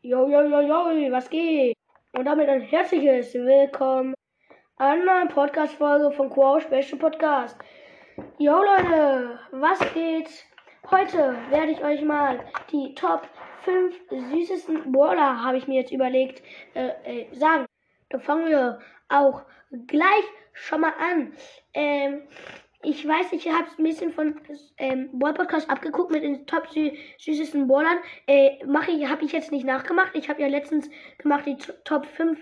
Jo, jo, jo, jo, was geht? Und damit ein herzliches Willkommen an einer Podcast-Folge von Quo Special Podcast. Jo, Leute, was geht? Heute werde ich euch mal die Top 5 süßesten Brawler, habe ich mir jetzt überlegt, äh, äh, sagen. Da fangen wir auch gleich schon mal an. Ähm, ich weiß, ich habe ein bisschen von ähm, Ball Podcast abgeguckt mit den top sü süßesten Ballern. Äh, mache ich, habe ich jetzt nicht nachgemacht. Ich habe ja letztens gemacht die Top 5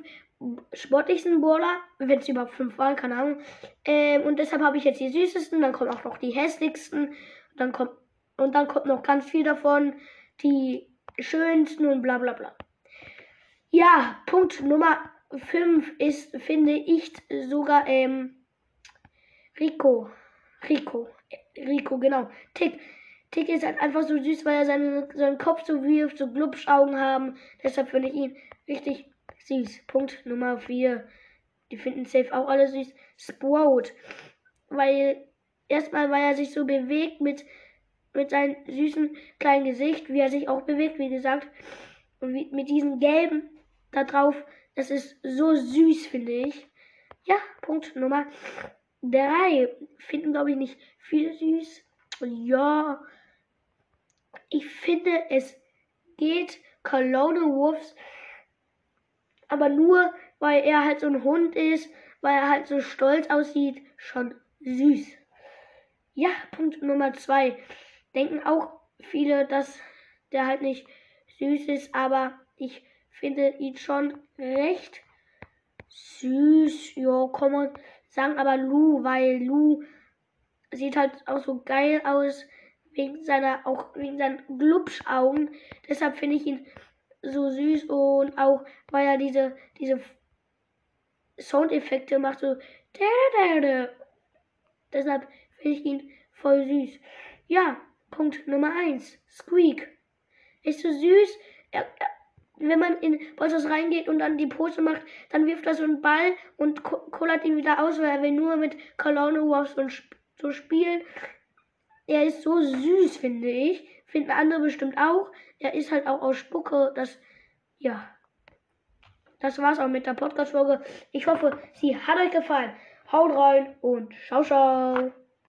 sportlichsten Baller, wenn es überhaupt 5 waren, keine Ahnung. Ähm, und deshalb habe ich jetzt die süßesten, dann kommen auch noch die hässlichsten, dann kommt und dann kommt noch ganz viel davon, die schönsten und bla bla bla. Ja, Punkt Nummer 5 ist, finde ich, sogar ähm, Rico. Rico. Rico, genau. Tick. Tick ist halt einfach so süß, weil er seinen, seinen Kopf so wirft, so Glubschaugen haben. Deshalb finde ich ihn richtig süß. Punkt Nummer 4. Die finden safe auch alle süß. Sprout. Weil erstmal, weil er sich so bewegt mit, mit seinem süßen kleinen Gesicht, wie er sich auch bewegt, wie gesagt. Und wie, mit diesem gelben da drauf. Das ist so süß, finde ich. Ja, Punkt Nummer drei finden, glaube ich, nicht viele süß. Ja, ich finde, es geht Cologne Wolves, aber nur, weil er halt so ein Hund ist, weil er halt so stolz aussieht, schon süß. Ja, Punkt Nummer zwei. Denken auch viele, dass der halt nicht süß ist, aber ich finde ihn schon recht süß. Ja, komm mal sagen aber Lu, weil Lu sieht halt auch so geil aus wegen seiner auch wegen seinen Glubschaugen. Deshalb finde ich ihn so süß und auch weil er diese diese Soundeffekte macht so deshalb finde ich ihn voll süß. Ja, Punkt Nummer 1. Squeak. Ist so süß. Er, er, wenn man in Bosses reingeht und dann die Pose macht, dann wirft er so einen Ball und kullert ihn wieder aus, weil er will nur mit Cologne Wolves und so spielen. Er ist so süß, finde ich. Finden andere bestimmt auch. Er ist halt auch aus Spucke. Das, ja. Das war's auch mit der Podcast-Folge. Ich hoffe, sie hat euch gefallen. Haut rein und ciao, ciao.